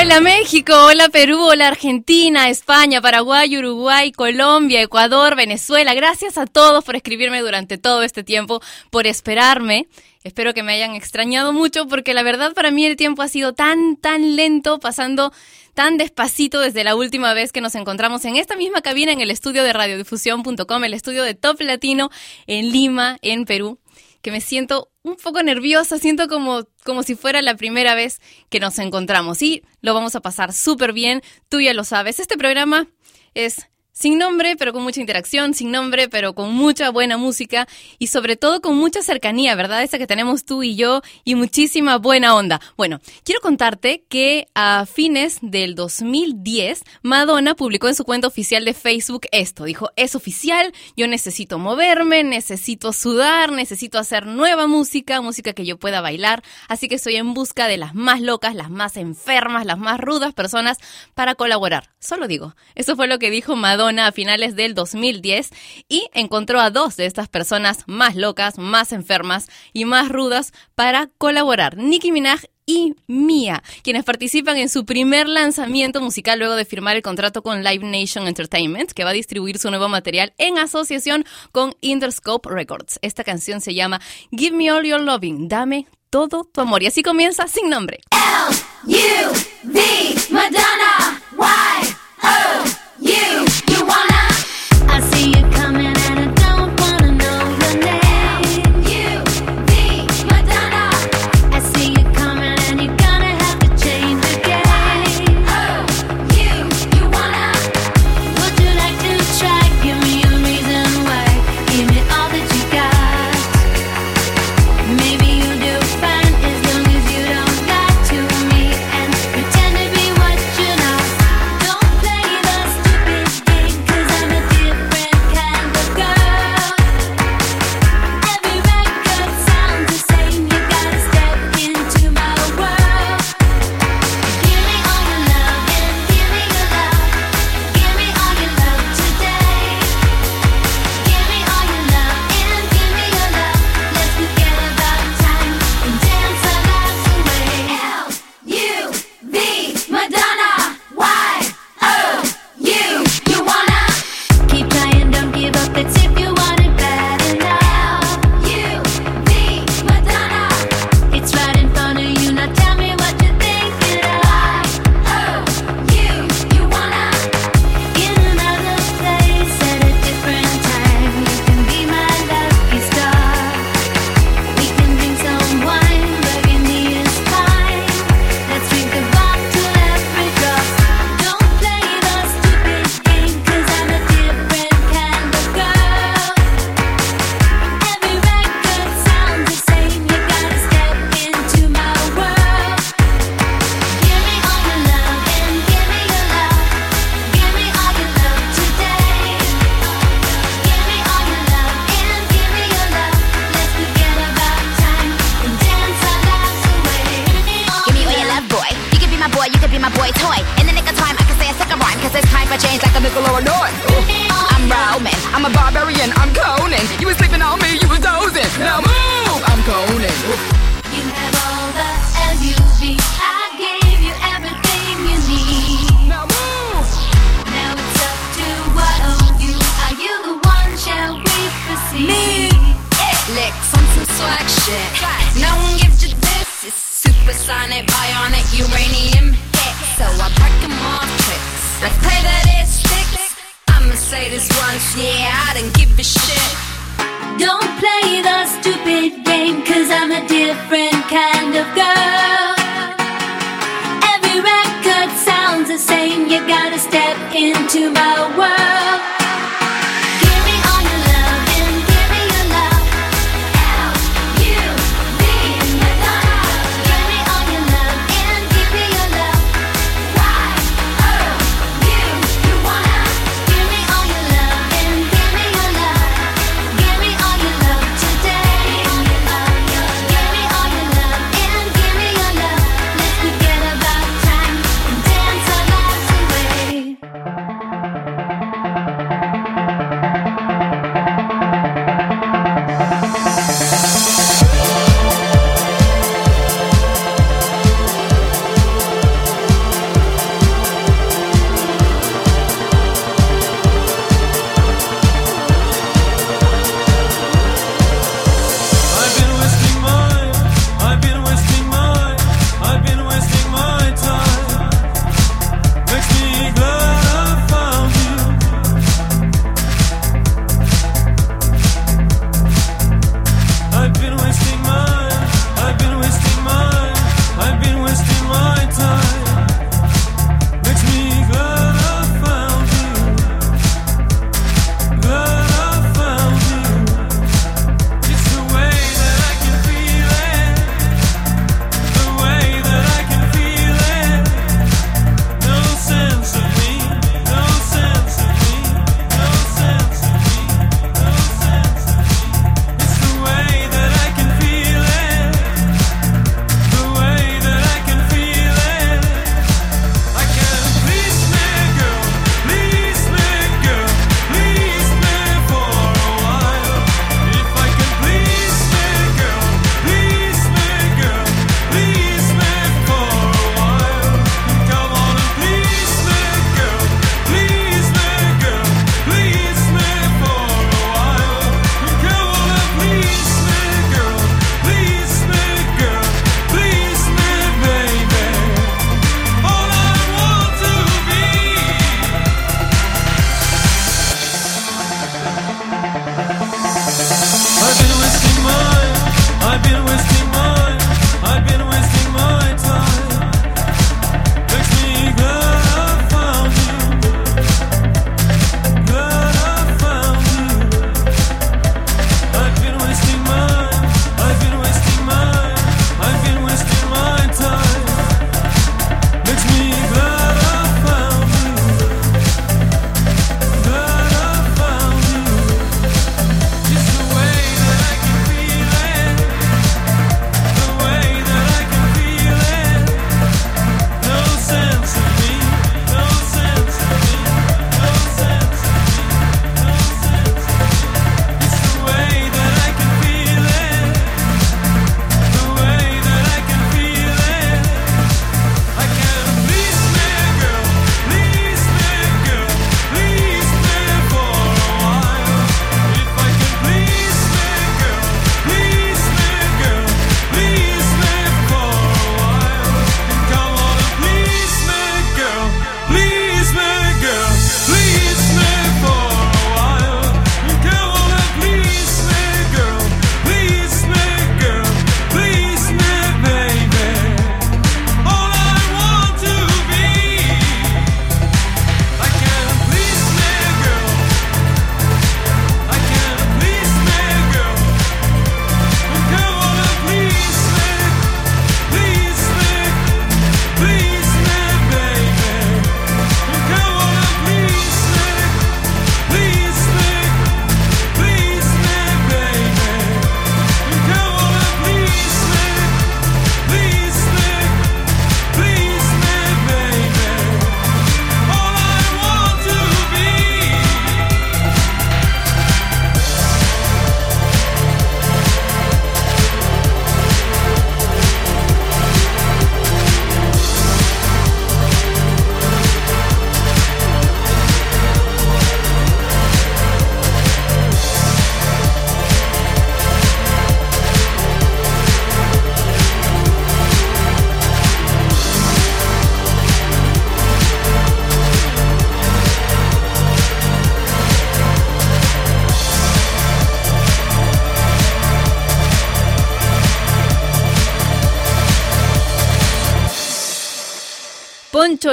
Hola México, hola Perú, hola Argentina, España, Paraguay, Uruguay, Colombia, Ecuador, Venezuela. Gracias a todos por escribirme durante todo este tiempo, por esperarme. Espero que me hayan extrañado mucho porque la verdad para mí el tiempo ha sido tan, tan lento, pasando tan despacito desde la última vez que nos encontramos en esta misma cabina en el estudio de radiodifusión.com, el estudio de Top Latino en Lima, en Perú que me siento un poco nerviosa, siento como, como si fuera la primera vez que nos encontramos. Y lo vamos a pasar súper bien, tú ya lo sabes, este programa es sin nombre, pero con mucha interacción, sin nombre, pero con mucha buena música y sobre todo con mucha cercanía, ¿verdad? Esa que tenemos tú y yo y muchísima buena onda. Bueno, quiero contarte que a fines del 2010, Madonna publicó en su cuenta oficial de Facebook esto. Dijo, es oficial, yo necesito moverme, necesito sudar, necesito hacer nueva música, música que yo pueda bailar, así que estoy en busca de las más locas, las más enfermas, las más rudas personas para colaborar. Solo digo, eso fue lo que dijo Madonna a finales del 2010 y encontró a dos de estas personas más locas, más enfermas y más rudas para colaborar, Nicki Minaj y Mia, quienes participan en su primer lanzamiento musical luego de firmar el contrato con Live Nation Entertainment, que va a distribuir su nuevo material en asociación con Interscope Records. Esta canción se llama Give Me All Your Loving, dame todo tu amor. Y así comienza sin nombre. L U V Madonna Y O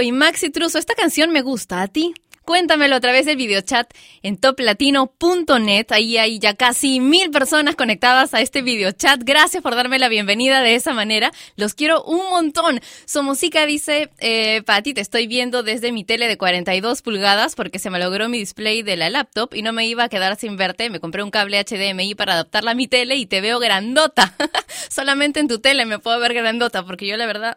Y Maxi Truso, esta canción me gusta. ¿A ti? Cuéntamelo a través del videochat en toplatino.net. Ahí hay ya casi mil personas conectadas a este videochat. Gracias por darme la bienvenida de esa manera. Los quiero un montón. Somosica dice, eh, Pati, te estoy viendo desde mi tele de 42 pulgadas porque se me logró mi display de la laptop y no me iba a quedar sin verte. Me compré un cable HDMI para adaptarla a mi tele y te veo grandota. Solamente en tu tele me puedo ver grandota porque yo la verdad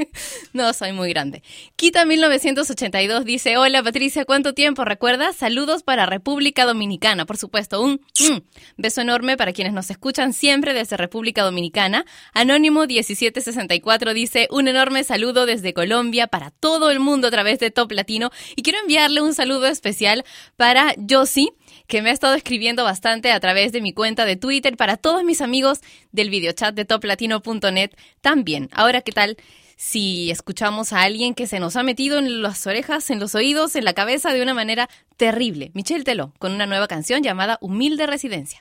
no soy muy grande. Quita 1982 dice, hola Patricia, ¿cuánto tiempo? ¿Recuerdas? Saludos para República Dominicana, por supuesto. Un mm, beso enorme para quienes nos escuchan siempre desde República Dominicana. Anónimo 1764 dice, un enorme saludo desde Colombia para todo el mundo a través de Top Latino. Y quiero enviarle un saludo especial para Josie que me ha estado escribiendo bastante a través de mi cuenta de Twitter para todos mis amigos del videochat de toplatino.net también. Ahora, ¿qué tal? Si escuchamos a alguien que se nos ha metido en las orejas, en los oídos, en la cabeza de una manera terrible. Michelle Teló, con una nueva canción llamada Humilde Residencia.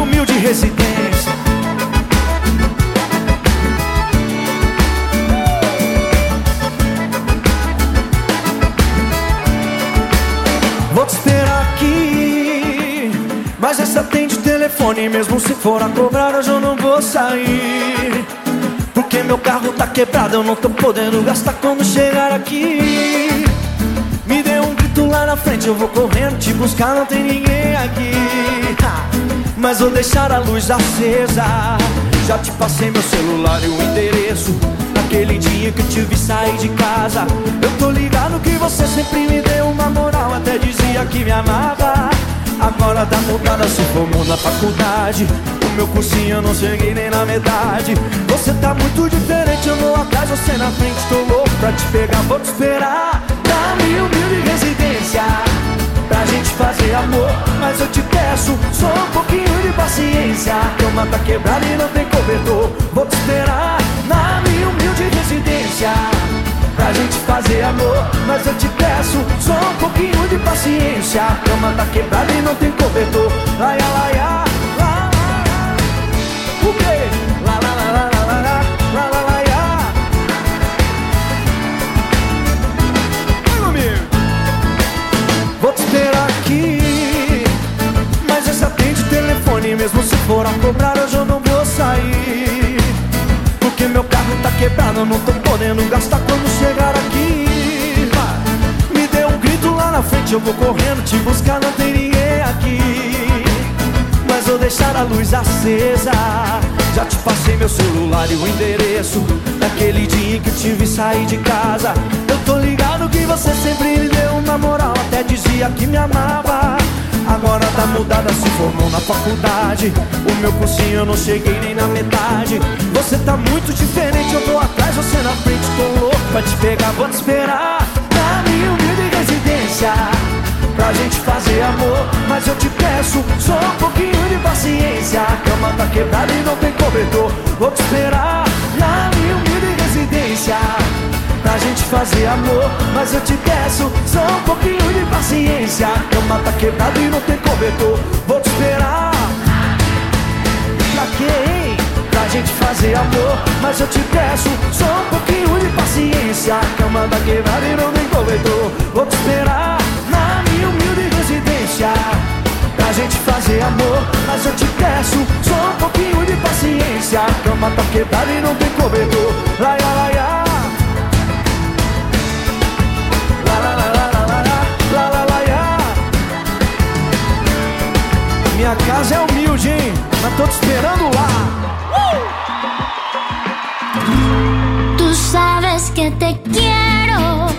Humilde. Essa atende telefone, mesmo se for a cobrar, hoje eu não vou sair. Porque meu carro tá quebrado, eu não tô podendo gastar quando chegar aqui. Me dê um grito lá na frente, eu vou correndo te buscar, não tem ninguém aqui. Mas vou deixar a luz acesa. Já te passei meu celular e o endereço. Naquele dia que eu te vi sair de casa. Eu tô ligado que você sempre me deu uma moral, até dizia que me amava. Agora tá mudada, se formou na faculdade. O meu cursinho eu não cheguei nem na metade. Você tá muito diferente, eu vou atrás, você na frente. Tô louco pra te pegar, vou te esperar. Dá-me humilde residência pra gente fazer amor. Mas eu te peço só um pouquinho de paciência. A cama tá quebrada e não tem cobertor. Vou te esperar na minha humilde residência. Pra gente fazer amor, mas eu te peço só um pouquinho de paciência. A cama tá quebrada e não tem cobertor. Laia, laia, lá, lá, lá. Quê? Lá, lá, lá, lá, lá, lá, lá, lá, lá, laia. Vai comigo. Vou te esperar aqui Mas esse atende o telefone Mesmo se for a cobrar hoje eu não vou tá quebrado Eu não tô podendo gastar quando chegar aqui. Me dê um grito lá na frente Eu vou correndo te buscar Não tem ninguém aqui mas vou deixar a luz acesa. Já te passei meu celular e o endereço. Naquele dia em que eu te vi sair de casa. Eu tô ligado que você sempre me deu uma moral. Até dizia que me amava. Agora tá mudada, se formou na faculdade. O meu cursinho eu não cheguei nem na metade. Você tá muito diferente, eu tô atrás, você na frente. Tô louco pra te pegar, vou te esperar. Na minha humilde residência pra gente fazer amor. Mas eu te peço só um pouquinho de paciência. A cama tá quebrada e fazer amor, mas eu te peço só um pouquinho de paciência. Cama tá quebrada e não tem cobertor. Vou te esperar. Pra hein? Pra gente fazer amor, mas eu te peço só um pouquinho de paciência. Cama tá quebrada e não tem cobertor. Vou te esperar na minha humilde residência. Pra gente fazer amor, mas eu te peço só um pouquinho de paciência. Cama tá quebrada e não tem cobertor. Laia, laia. Minha casa é humilde, hein? Mas tô te esperando lá. Tú sabes que te quiero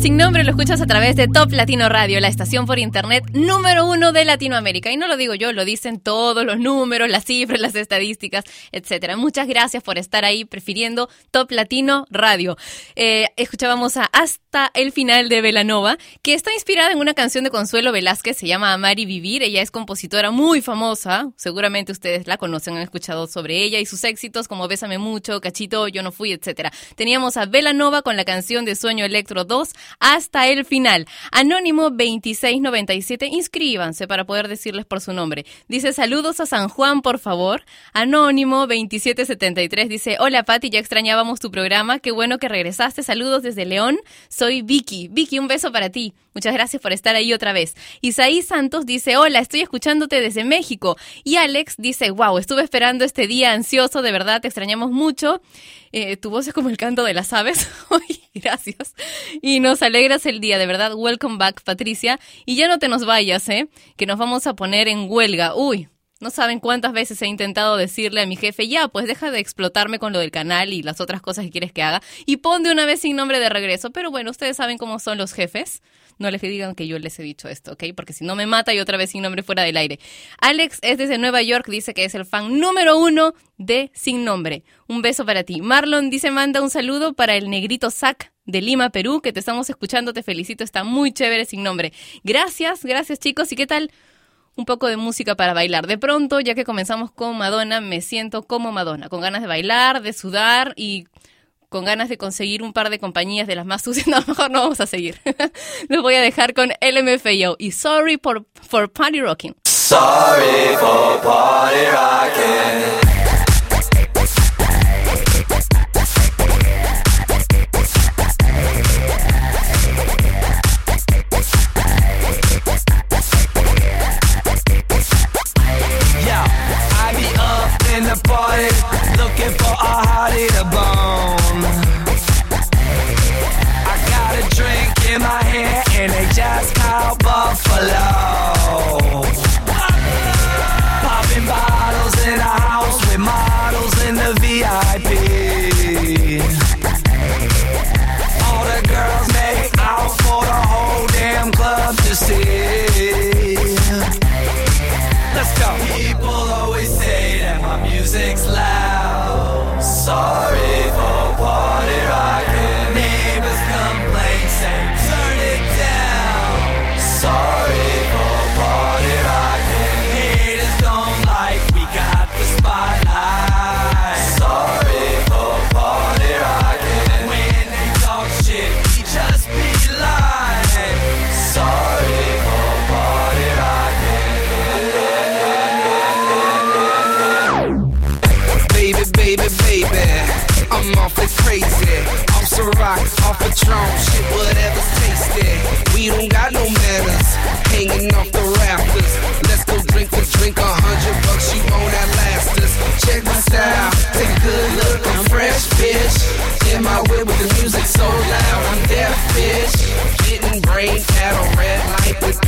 Sin Nombre, lo escuchas a través de Top Latino Radio, la estación por internet número uno de Latinoamérica. Y no lo digo yo, lo dicen todos los números, las cifras, las estadísticas, etcétera. Muchas gracias por estar ahí prefiriendo Top Latino Radio. Eh, escuchábamos a Hasta el final de Velanova, que está inspirada en una canción de Consuelo Velázquez, se llama Amar y Vivir. Ella es compositora muy famosa, seguramente ustedes la conocen, han escuchado sobre ella y sus éxitos como Bésame Mucho, Cachito, Yo No Fui, etcétera. Teníamos a Velanova con la canción de Sueño Electro 2 hasta el final. Anónimo 2697, inscríbanse para poder decirles por su nombre. Dice saludos a San Juan, por favor. Anónimo 2773 dice, hola Pati, ya extrañábamos tu programa, qué bueno que regresaste, saludos desde León, soy Vicky. Vicky, un beso para ti. Muchas gracias por estar ahí otra vez. Isaí Santos dice, hola, estoy escuchándote desde México. Y Alex dice, wow, estuve esperando este día ansioso, de verdad, te extrañamos mucho. Eh, tu voz es como el canto de las aves. Gracias. Y nos alegras el día, de verdad. Welcome back, Patricia. Y ya no te nos vayas, ¿eh? Que nos vamos a poner en huelga. Uy, no saben cuántas veces he intentado decirle a mi jefe, ya, pues deja de explotarme con lo del canal y las otras cosas que quieres que haga. Y pon de una vez sin nombre de regreso. Pero bueno, ustedes saben cómo son los jefes. No les digan que yo les he dicho esto, ¿ok? Porque si no me mata y otra vez sin nombre fuera del aire. Alex es desde Nueva York, dice que es el fan número uno de Sin Nombre. Un beso para ti. Marlon dice, manda un saludo para el negrito Zac de Lima, Perú, que te estamos escuchando, te felicito, está muy chévere Sin Nombre. Gracias, gracias chicos. ¿Y qué tal? un poco de música para bailar. De pronto, ya que comenzamos con Madonna, me siento como Madonna, con ganas de bailar, de sudar y con ganas de conseguir un par de compañías de las más sucias. No, mejor no vamos a seguir. Los voy a dejar con LMFAO y Sorry for, for Party Rocking. Sorry for party rocking. In the party, looking for a hottie to bone. I got a drink in my hand, and they just called Buffalo. Baby, I'm awfully crazy. Off Ciroc, off Patron, shit, whatever's tasty. We don't got no manners, hanging off the rafters. Let's go drink for drink, a hundred bucks, you won't outlast us. Check my style, take a good look, I'm fresh, bitch. In my whip with the music so loud, I'm deaf, bitch. Getting brain at a red light with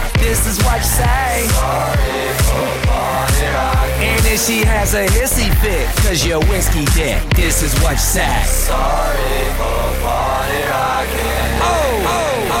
this is what you say. Sorry for. And if she has a hissy fit, cause you're whiskey dick, this is what you say. Sorry for party rocking. Oh, oh, oh.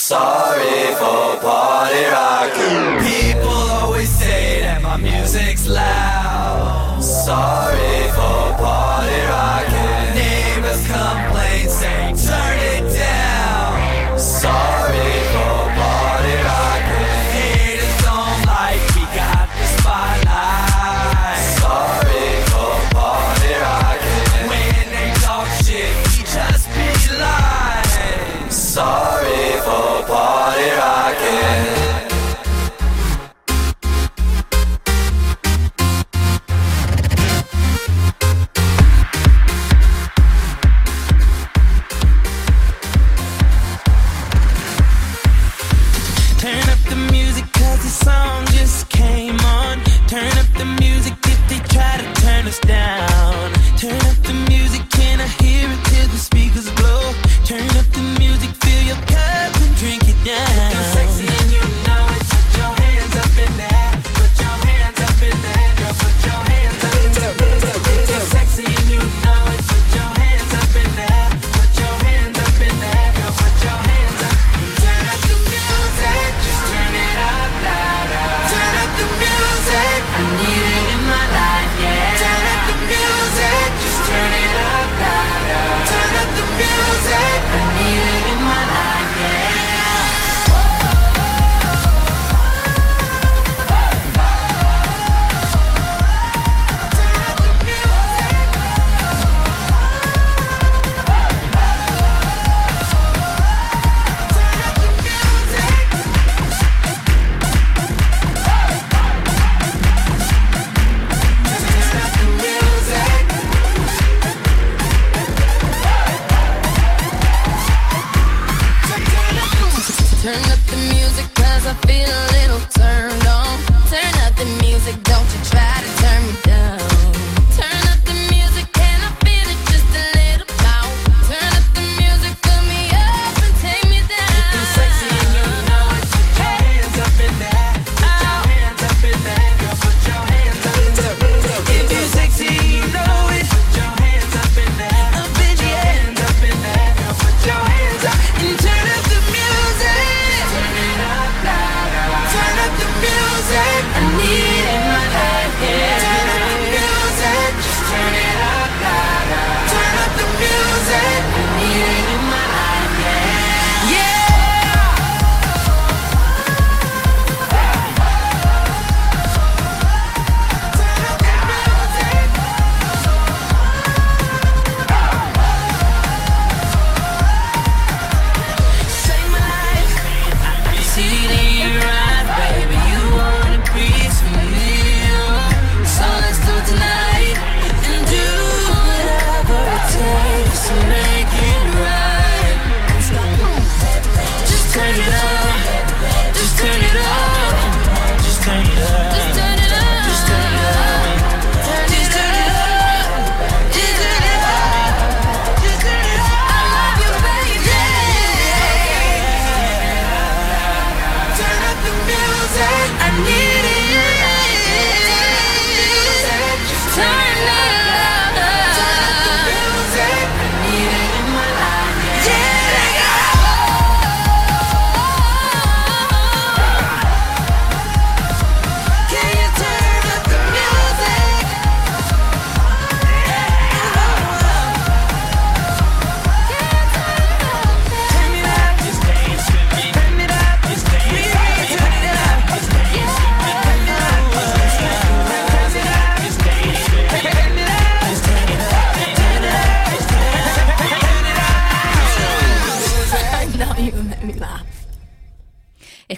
Sorry for party rocking. People always say that my music's loud. Sorry for party rocking. Neighbors come.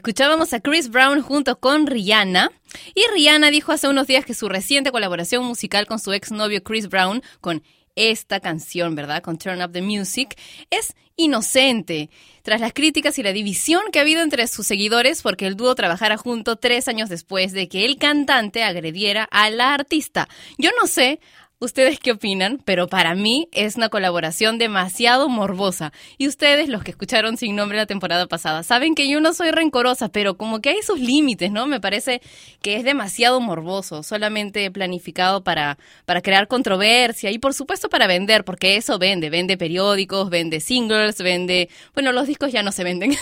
Escuchábamos a Chris Brown junto con Rihanna. Y Rihanna dijo hace unos días que su reciente colaboración musical con su exnovio Chris Brown, con esta canción, ¿verdad? Con Turn Up the Music, es inocente. Tras las críticas y la división que ha habido entre sus seguidores porque el dúo trabajara junto tres años después de que el cantante agrediera a la artista. Yo no sé ¿Ustedes qué opinan? Pero para mí es una colaboración demasiado morbosa. Y ustedes, los que escucharon sin nombre la temporada pasada, saben que yo no soy rencorosa, pero como que hay sus límites, ¿no? Me parece que es demasiado morboso, solamente planificado para, para crear controversia y por supuesto para vender, porque eso vende, vende periódicos, vende singles, vende... Bueno, los discos ya no se venden.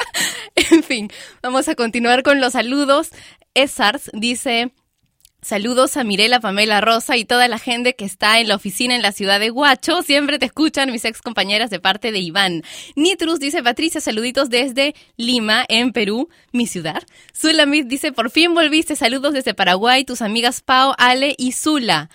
en fin, vamos a continuar con los saludos. Esars dice... Saludos a Mirela, Pamela Rosa y toda la gente que está en la oficina en la ciudad de Huacho. Siempre te escuchan mis ex compañeras de parte de Iván. Nitrus dice Patricia, saluditos desde Lima, en Perú, mi ciudad. Zulamit dice, por fin volviste. Saludos desde Paraguay, tus amigas Pau, Ale y Zula.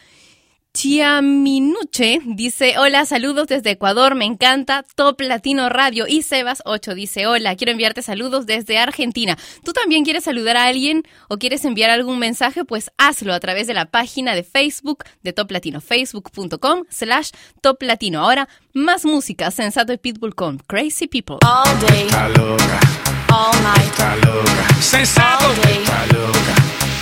Chiaminuche dice, hola, saludos desde Ecuador, me encanta Top Latino Radio. Y Sebas8 dice, hola, quiero enviarte saludos desde Argentina. ¿Tú también quieres saludar a alguien o quieres enviar algún mensaje? Pues hazlo a través de la página de Facebook de Top Latino, facebook.com slash Top Latino. Ahora, más música, Sensato y Pitbull con Crazy People. All day, loca, all night, loca, Sensato. all day, loca,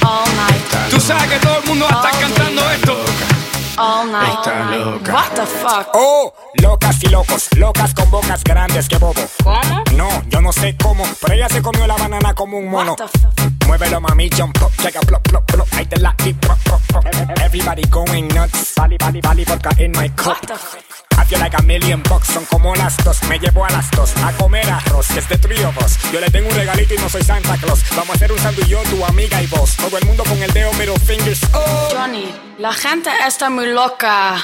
all night, Tú sabes que todo el mundo va a estar cantando esto. All night. está loca. What the fuck? Oh, locas y locos, locas con bocas grandes que bobo. ¿Cómo? No, yo no sé cómo, pero ella se comió la banana como un mono. What the fuck? Muévelo mami, jump up, check a plop, plop, plop, ahí te la plop, plop. Everybody going nuts, vali, vali, vali, vodka in my cup. What the fuck? I feel like a million bucks, son como las dos, me llevo a las dos a comer arroz, que es de three of us. Yo le tengo un regalito y no soy Santa Claus. Vamos a hacer un sándwich yo, tu amiga y vos. Todo el mundo con el dedo middle fingers. Oh, Johnny, la gente está muy loca.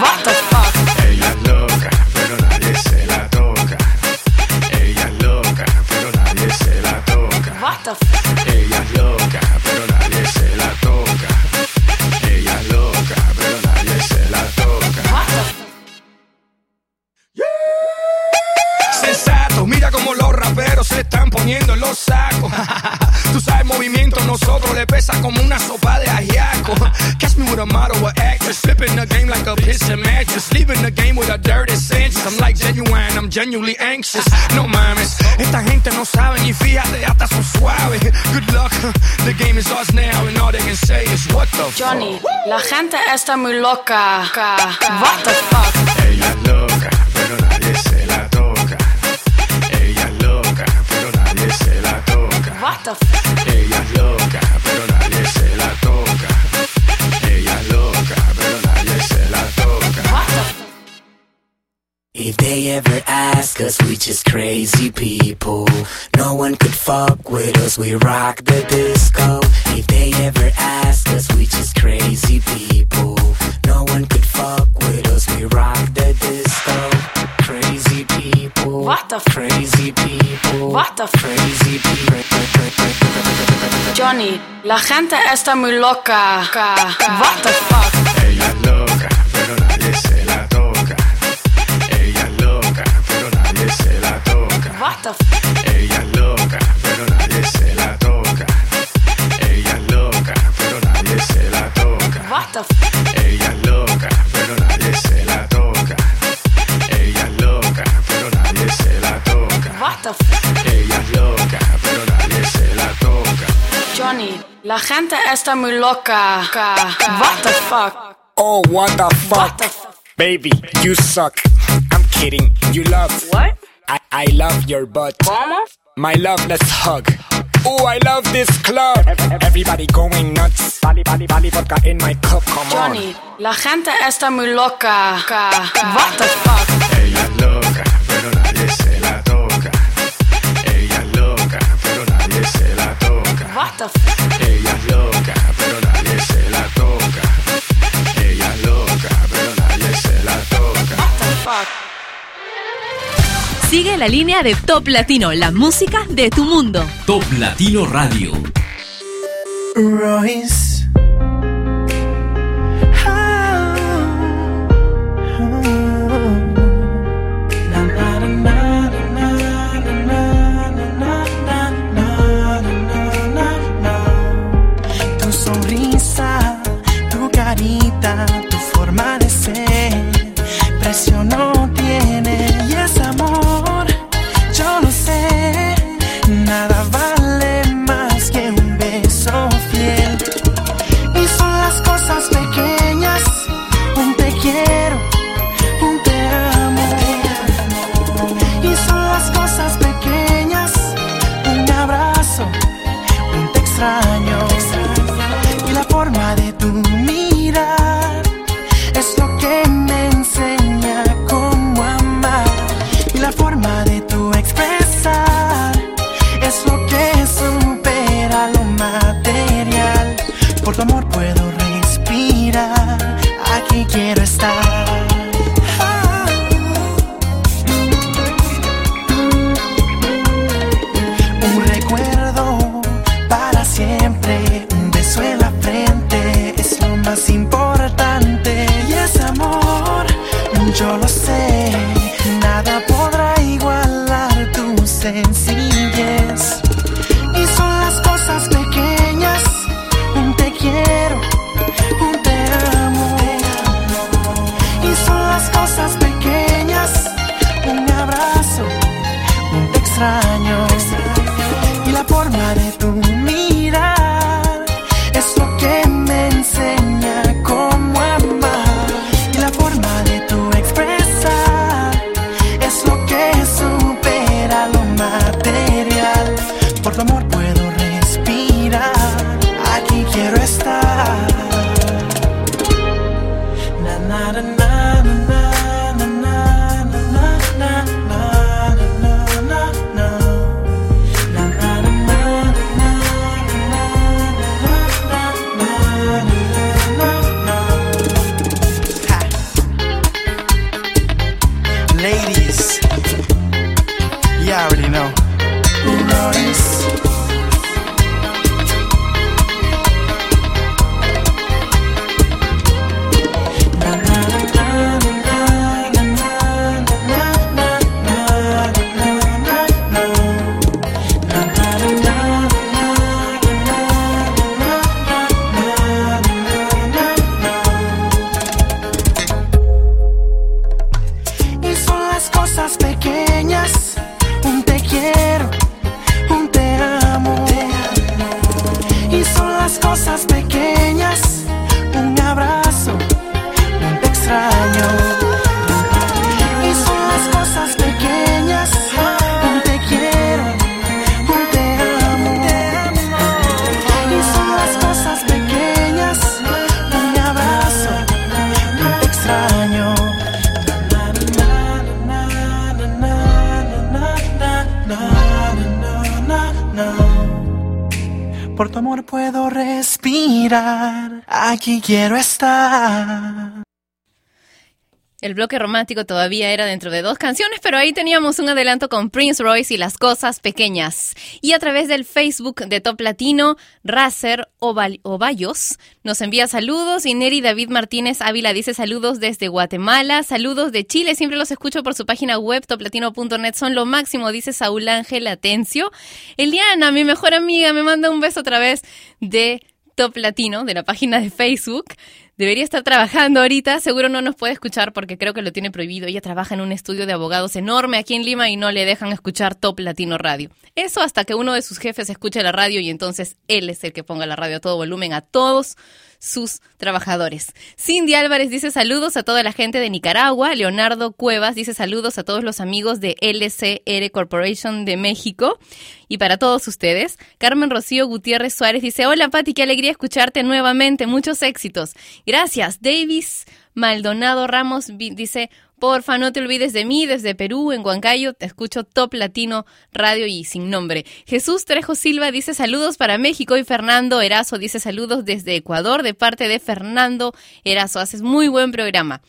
What the fuck? Ella es loca, pero nadie se la toca. Ella es loca, pero nadie se la toca. What the fuck? Mira como los raperos se están poniendo en los sacos. Tú sabes, movimiento nosotros le pesa como una sopa de ajiaco. Catch me with a model or actress, flipping the game like a piss and mattress, leaving the game with a dirty sense. I'm like genuine, I'm genuinely anxious. No mames, esta gente no sabe ni fíjate, hasta son suaves. Good luck, the game is ours now, and all they can say is what the Johnny, la gente está muy loca. What the fuck? Ella es loca, pero nadie What the fuck? Ella es loca, pero nadie se la toca. Ella es loca, pero nadie se la toca. What the fuck? If they ever ask us, we just crazy people. No one could fuck with us, we rock the disco. If they ever ask us, we just crazy people. No one could fuck with us, we rock the disco. Crazy people. What the Crazy people. What the Crazy people. Johnny, la gente está muy loca. What the fuck? Ella es loca, pero nadie está muy loca. What the fuck? oh, what the fuck? What the fuck? Baby, you suck. I'm kidding. You love. What? I, I love your butt. ¿Cómo? My love, let's hug. Oh, I love this club. Everybody going nuts. Vali, vali, vali, vodka in my cup. Come Johnny, on. la gente está muy loca. What the fuck? Ella es loca, pero nadie se la toca. Ella es loca, pero nadie se la toca. What the fuck? Sigue la línea de Top Latino, la música de tu mundo. Top Latino Radio. Royce. extraño. Quiero estar. El bloque romántico todavía era dentro de dos canciones, pero ahí teníamos un adelanto con Prince Royce y las cosas pequeñas. Y a través del Facebook de Top Latino, Racer Oval- Ovallos nos envía saludos y Neri David Martínez Ávila dice saludos desde Guatemala, saludos de Chile, siempre los escucho por su página web toplatino.net, son lo máximo, dice Saúl Ángel Atencio. Eliana, mi mejor amiga, me manda un beso a través de Top Latino, de la página de Facebook. Debería estar trabajando ahorita, seguro no nos puede escuchar porque creo que lo tiene prohibido. Ella trabaja en un estudio de abogados enorme aquí en Lima y no le dejan escuchar Top Latino Radio. Eso hasta que uno de sus jefes escuche la radio y entonces él es el que ponga la radio a todo volumen a todos sus trabajadores. Cindy Álvarez dice saludos a toda la gente de Nicaragua. Leonardo Cuevas dice saludos a todos los amigos de LCR Corporation de México. Y para todos ustedes, Carmen Rocío Gutiérrez Suárez dice, hola Pati, qué alegría escucharte nuevamente, muchos éxitos. Gracias. Davis Maldonado Ramos dice, porfa, no te olvides de mí, desde Perú, en Huancayo, te escucho Top Latino Radio y sin nombre. Jesús Trejo Silva dice saludos para México y Fernando Erazo dice saludos desde Ecuador de parte de Fernando Erazo. Haces muy buen programa.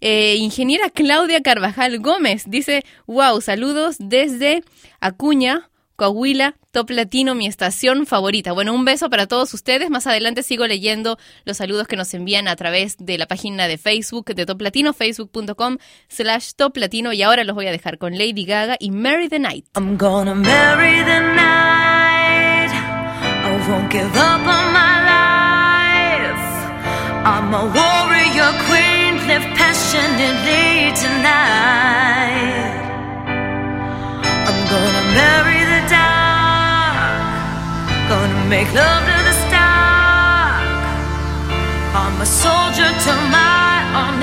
Eh, ingeniera Claudia Carvajal Gómez dice, wow, saludos desde Acuña, Coahuila, Top Latino, mi estación favorita. Bueno, un beso para todos ustedes. Más adelante sigo leyendo los saludos que nos envían a través de la página de Facebook de Top Latino, facebook.com slash Top Latino. Y ahora los voy a dejar con Lady Gaga y Marry the Night. I'm gonna marry the night. I won't give up on my life. I'm a warrior queen, live passionately tonight. I'm gonna marry dark. Gonna make love to the stark. I'm a soldier to my own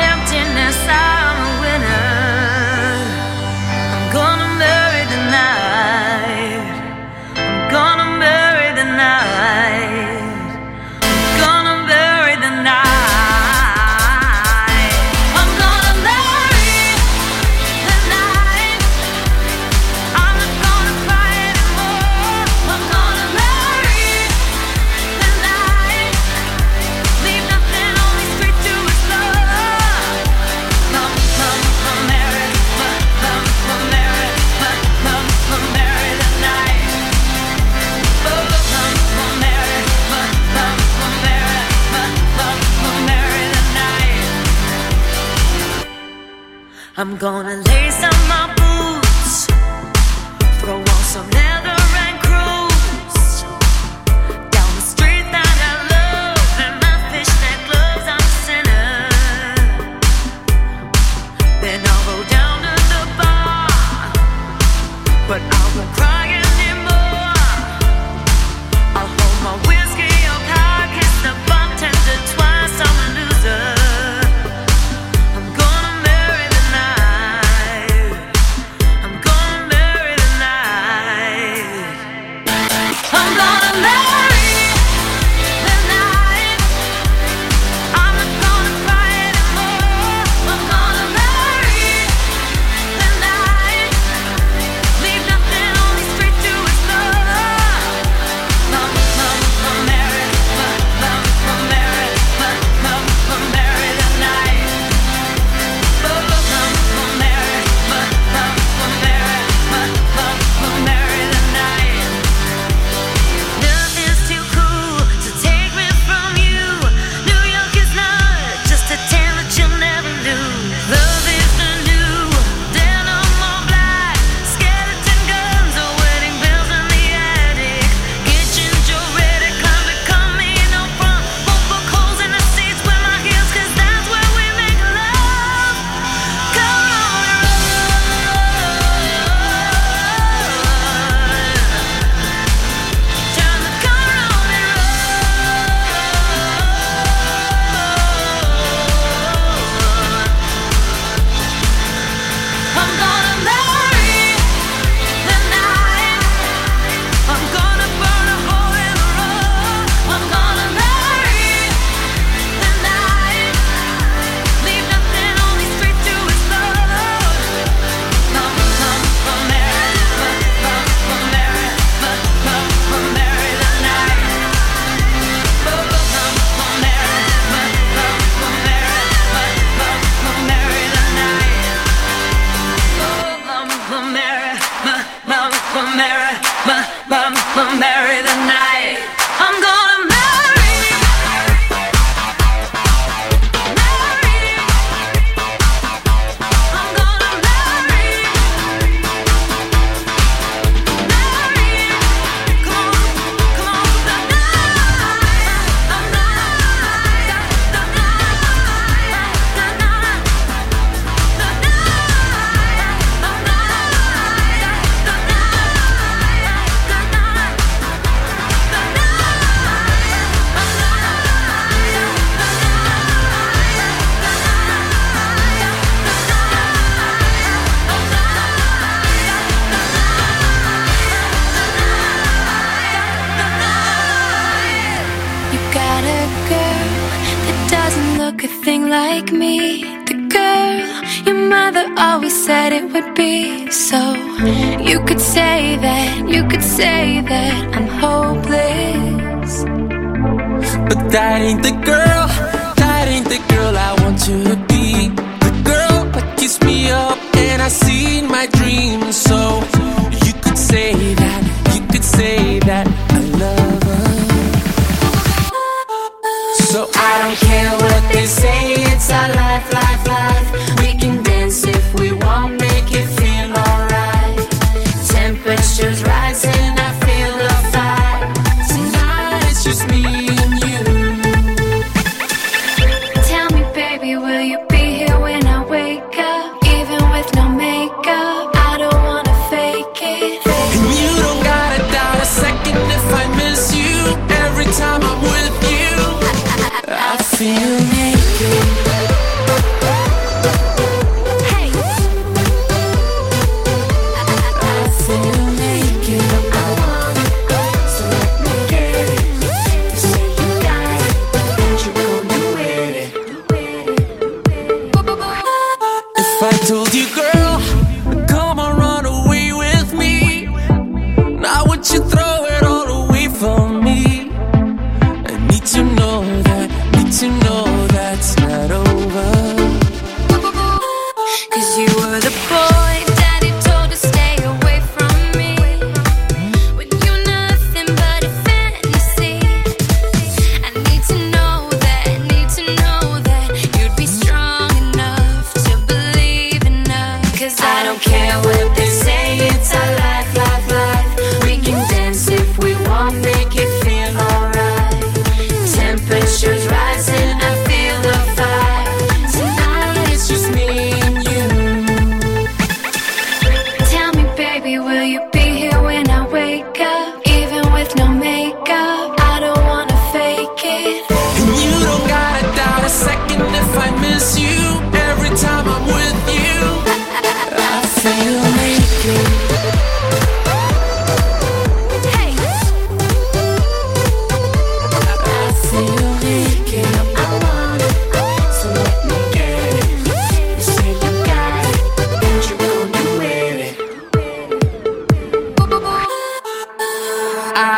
I'm gonna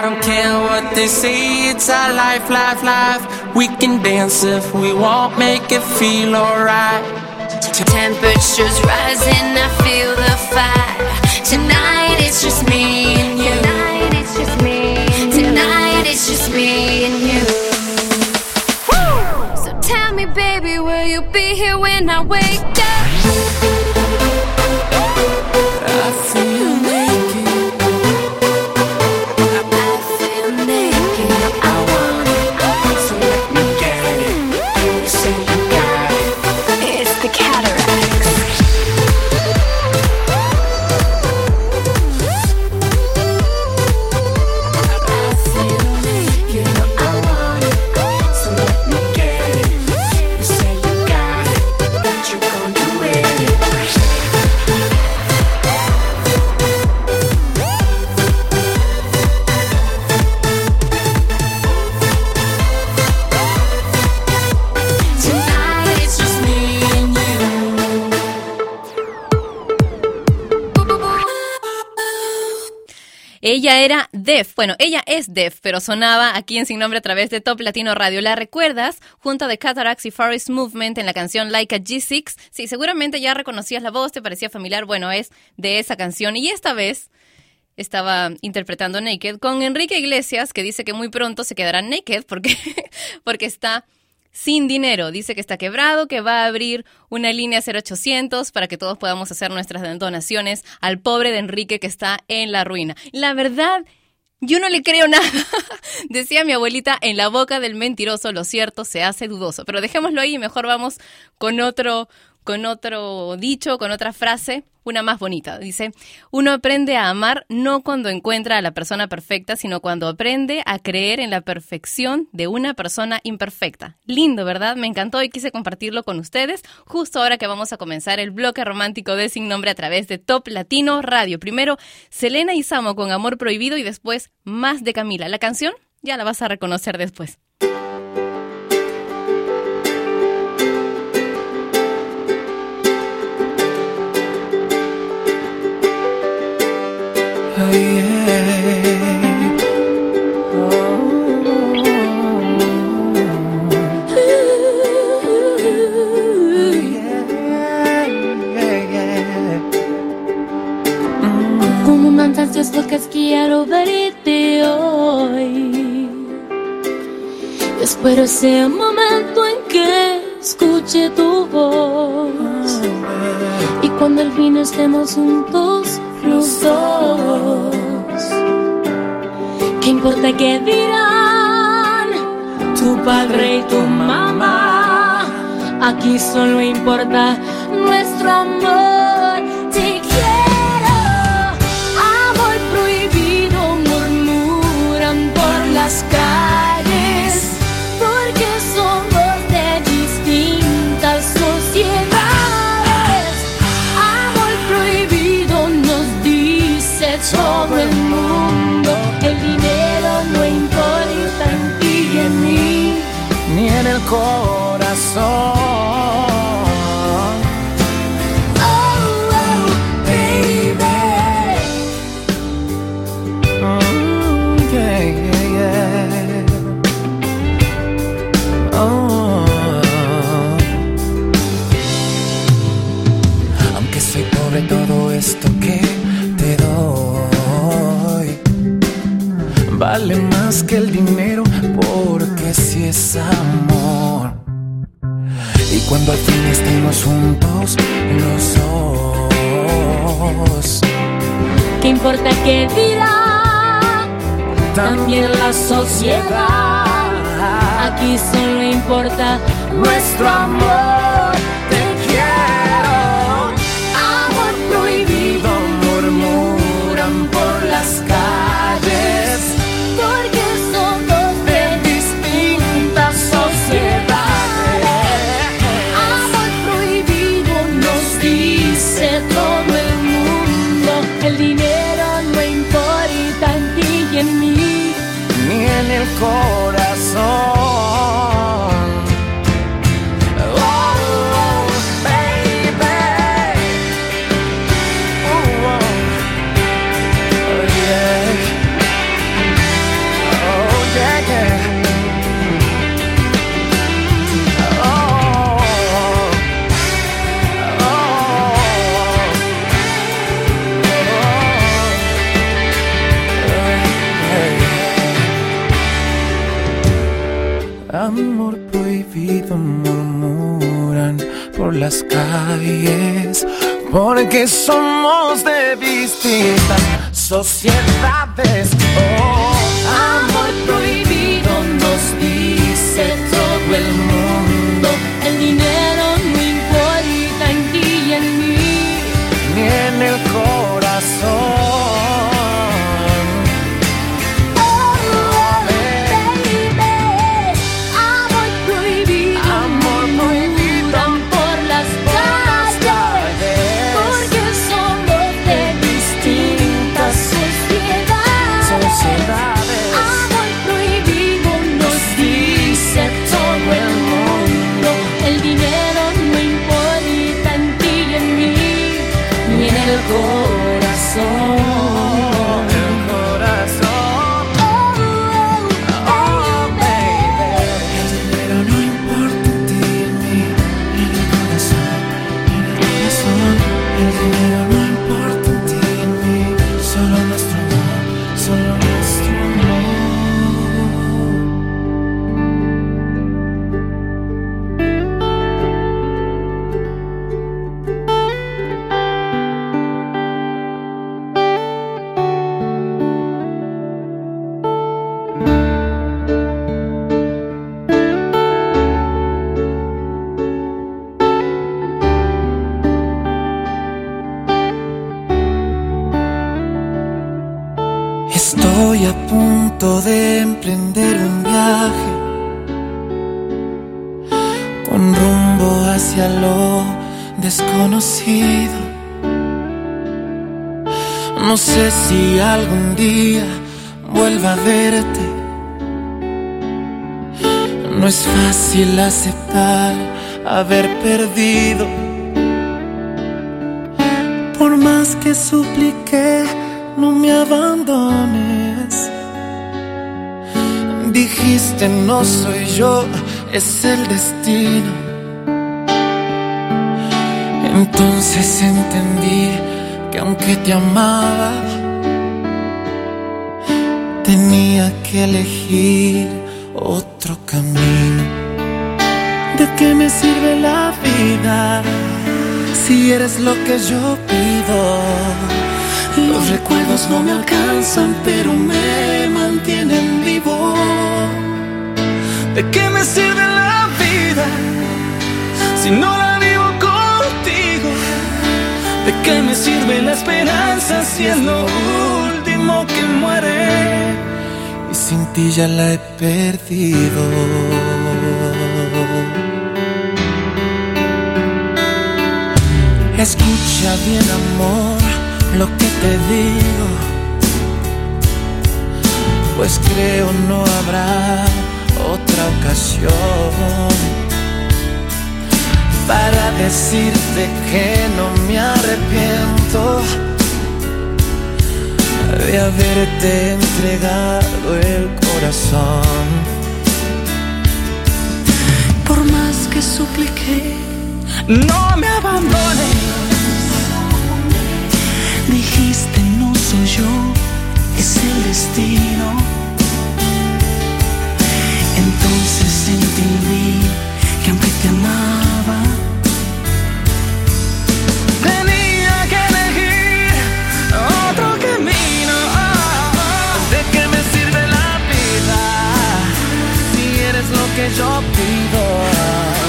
don't care what they say, it's our life, life, life. We can dance if we want, make it feel alright. Temperatures rising, I feel the fire. Tonight it's just me and you. Tonight it's just me. Tonight it's just me and you. So tell me, baby, will you be here when I wake up? Def. Bueno, ella es Def, pero sonaba aquí en Sin Nombre a través de Top Latino Radio. ¿La recuerdas? Junto The Cataracts y Forest Movement en la canción Like a G6. Sí, seguramente ya reconocías la voz, te parecía familiar. Bueno, es de esa canción. Y esta vez estaba interpretando Naked con Enrique Iglesias, que dice que muy pronto se quedará naked porque, porque está sin dinero. Dice que está quebrado, que va a abrir una línea 0800 para que todos podamos hacer nuestras donaciones al pobre de Enrique que está en la ruina. La verdad, yo no le creo nada. Decía mi abuelita, en la boca del mentiroso lo cierto se hace dudoso. Pero dejémoslo ahí mejor vamos con otro, con otro dicho, con otra frase, una más bonita. Dice, uno aprende a amar no cuando encuentra a la persona perfecta, sino cuando aprende a creer en la perfección de una persona imperfecta. Lindo, ¿verdad? Me encantó y quise compartirlo con ustedes justo ahora que vamos a comenzar el bloque romántico de Sin Nombre a través de Top Latino Radio. Primero, Selena y Samo con Amor Prohibido y después más de Camila. La canción ya la vas a reconocer después. Como manchas locas quiero verte hoy. Espero ese momento en que escuche tu voz. Y cuando al fin estemos juntos los dos. ¿Qué importa qué dirán tu padre y tu mamá? Aquí solo importa nuestro amor. Corazón. Oh, oh, baby. Mm, yeah, yeah, yeah. Oh. Aunque soy pobre, todo esto que te doy vale más que el dinero, porque si es amor. Cuando al fin estemos juntos, los dos. ¿Qué importa qué dirá? También la sociedad. Aquí solo importa nuestro amor. En porque somos de distintas sociedades. Oh, aceptar haber perdido. Por más que supliqué, no me abandones. Dijiste no soy yo, es el destino. Entonces entendí que aunque te amaba, tenía que elegir otro camino. ¿De qué me sirve la vida si eres lo que yo pido? Los recuerdos no me alcanzan, pero me mantienen vivo. ¿De qué me sirve la vida si no la vivo contigo? ¿De qué me sirve la esperanza si es lo último que muere? Y sin ti ya la he perdido. Escucha bien, amor, lo que te digo. Pues creo no habrá otra ocasión para decirte que no me arrepiento de haberte entregado el corazón. Por más que supliqué, no me abandones. Dijiste no soy yo, es el destino. Entonces entendí que aunque te amaba, tenía que elegir otro camino. ¿De qué me sirve la vida si eres lo que yo pido?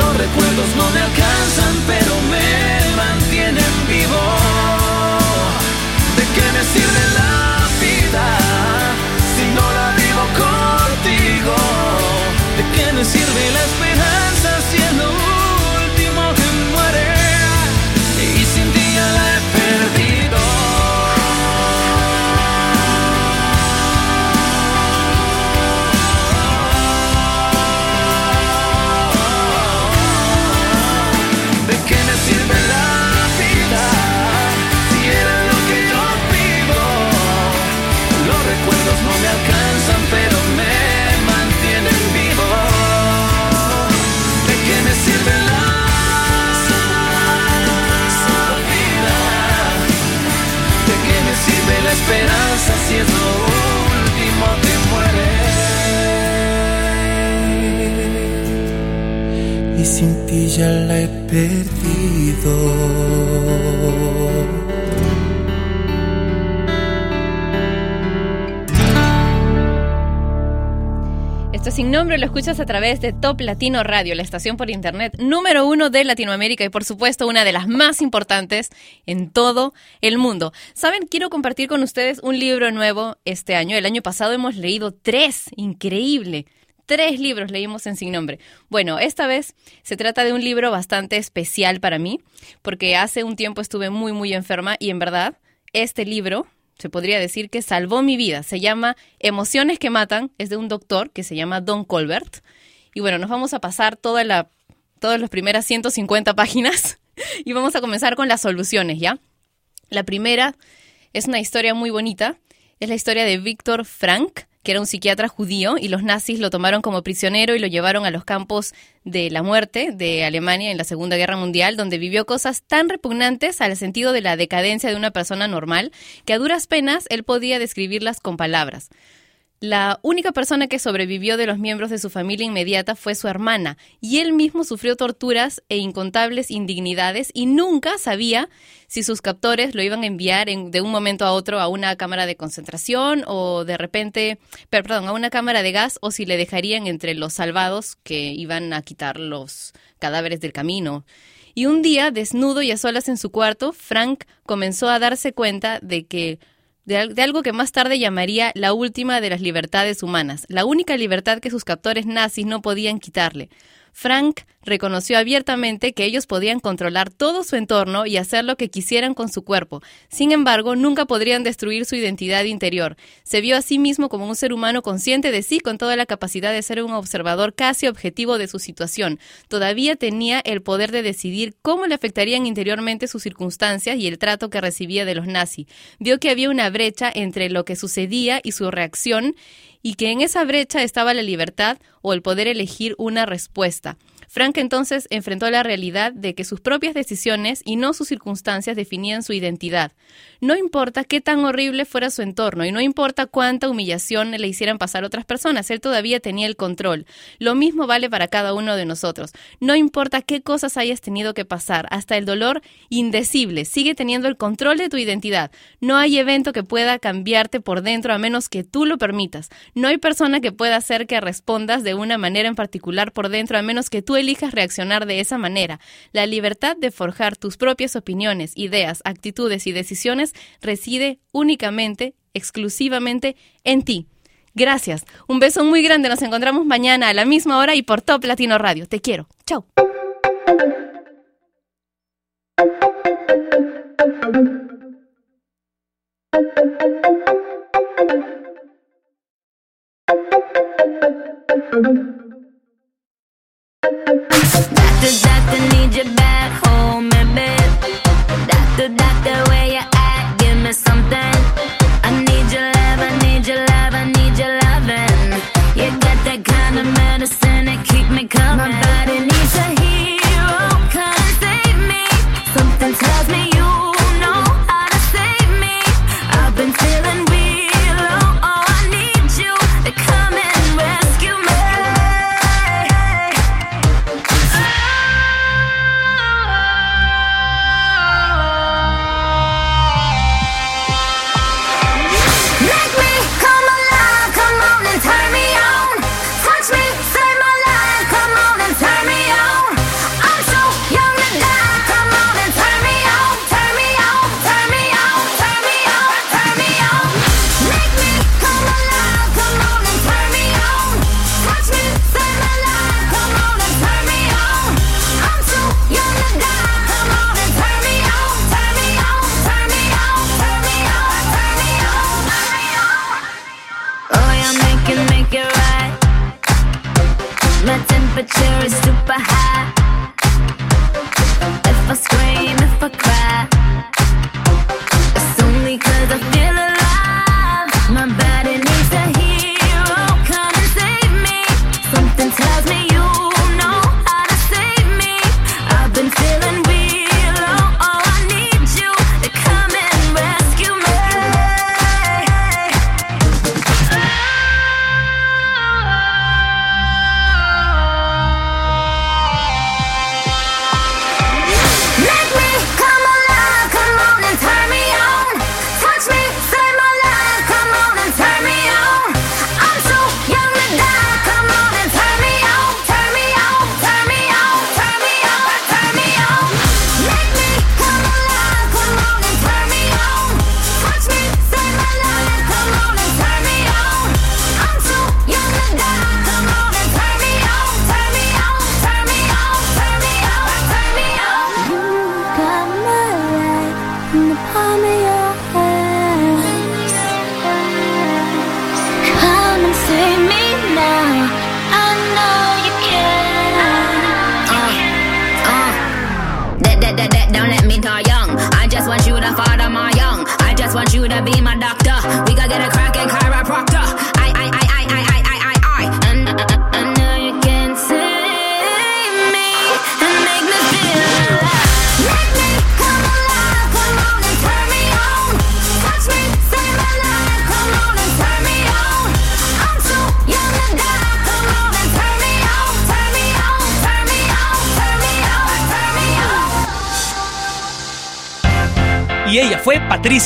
Los recuerdos no me alcanzan, pero me mantienen vivo. Lo escuchas a través de Top Latino Radio, la estación por internet número uno de Latinoamérica y por supuesto una de las más importantes en todo el mundo. Saben, quiero compartir con ustedes un libro nuevo este año. El año pasado hemos leído tres, increíble. Tres libros leímos en Sin Nombre. Bueno, esta vez se trata de un libro bastante especial para mí, porque hace un tiempo estuve muy, muy enferma y en verdad, este libro se podría decir que salvó mi vida. Se llama Emociones que Matan, es de un doctor que se llama Don Colbert. Y bueno, nos vamos a pasar toda la, todas las primeras 150 páginas y vamos a comenzar con las soluciones, ¿ya? La primera es una historia muy bonita. Es la historia de Víctor Frank, que era un psiquiatra judío y los nazis lo tomaron como prisionero y lo llevaron a los campos de la muerte de Alemania en la Segunda Guerra Mundial, donde vivió cosas tan repugnantes al sentido de la decadencia de una persona normal que a duras penas él podía describirlas con palabras. La única persona que sobrevivió de los miembros de su familia inmediata fue su hermana, y él mismo sufrió torturas e incontables indignidades y nunca sabía si sus captores lo iban a enviar en- de un momento a otro a una cámara de concentración o de repente, per- perdón, a una cámara de gas o si le dejarían entre los salvados que iban a quitar los cadáveres del camino. Y un día, desnudo y a solas en su cuarto, Frank comenzó a darse cuenta de que de, de algo que más tarde llamaría la última de las libertades humanas, la única libertad que sus captores nazis no podían quitarle. Frank reconoció abiertamente que ellos podían controlar todo su entorno y hacer lo que quisieran con su cuerpo. Sin embargo, nunca podrían destruir su identidad interior. Se vio a sí mismo como un ser humano consciente de sí, con toda la capacidad de ser un observador casi objetivo de su situación. Todavía tenía el poder de decidir cómo le afectarían interiormente sus circunstancias y el trato que recibía de los nazis. Vio que había una brecha entre lo que sucedía y su reacción y que en esa brecha estaba la libertad o el poder elegir una respuesta. Frank entonces enfrentó la realidad de que sus propias decisiones y no sus circunstancias definían su identidad. No importa qué tan horrible fuera su entorno y no importa cuánta humillación le hicieran pasar otras personas, él todavía tenía el control. Lo mismo vale para cada uno de nosotros. No importa qué cosas hayas tenido que pasar, hasta el dolor indecible, sigue teniendo el control de tu identidad. No hay evento que pueda cambiarte por dentro a menos que tú lo permitas. No hay persona que pueda hacer que respondas de una manera en particular por dentro a menos que tú elijas reaccionar de esa manera. La libertad de forjar tus propias opiniones, ideas, actitudes y decisiones reside únicamente, exclusivamente en ti. Gracias. Un beso muy grande. Nos encontramos mañana a la misma hora y por Top Latino Radio. Te quiero. Chao.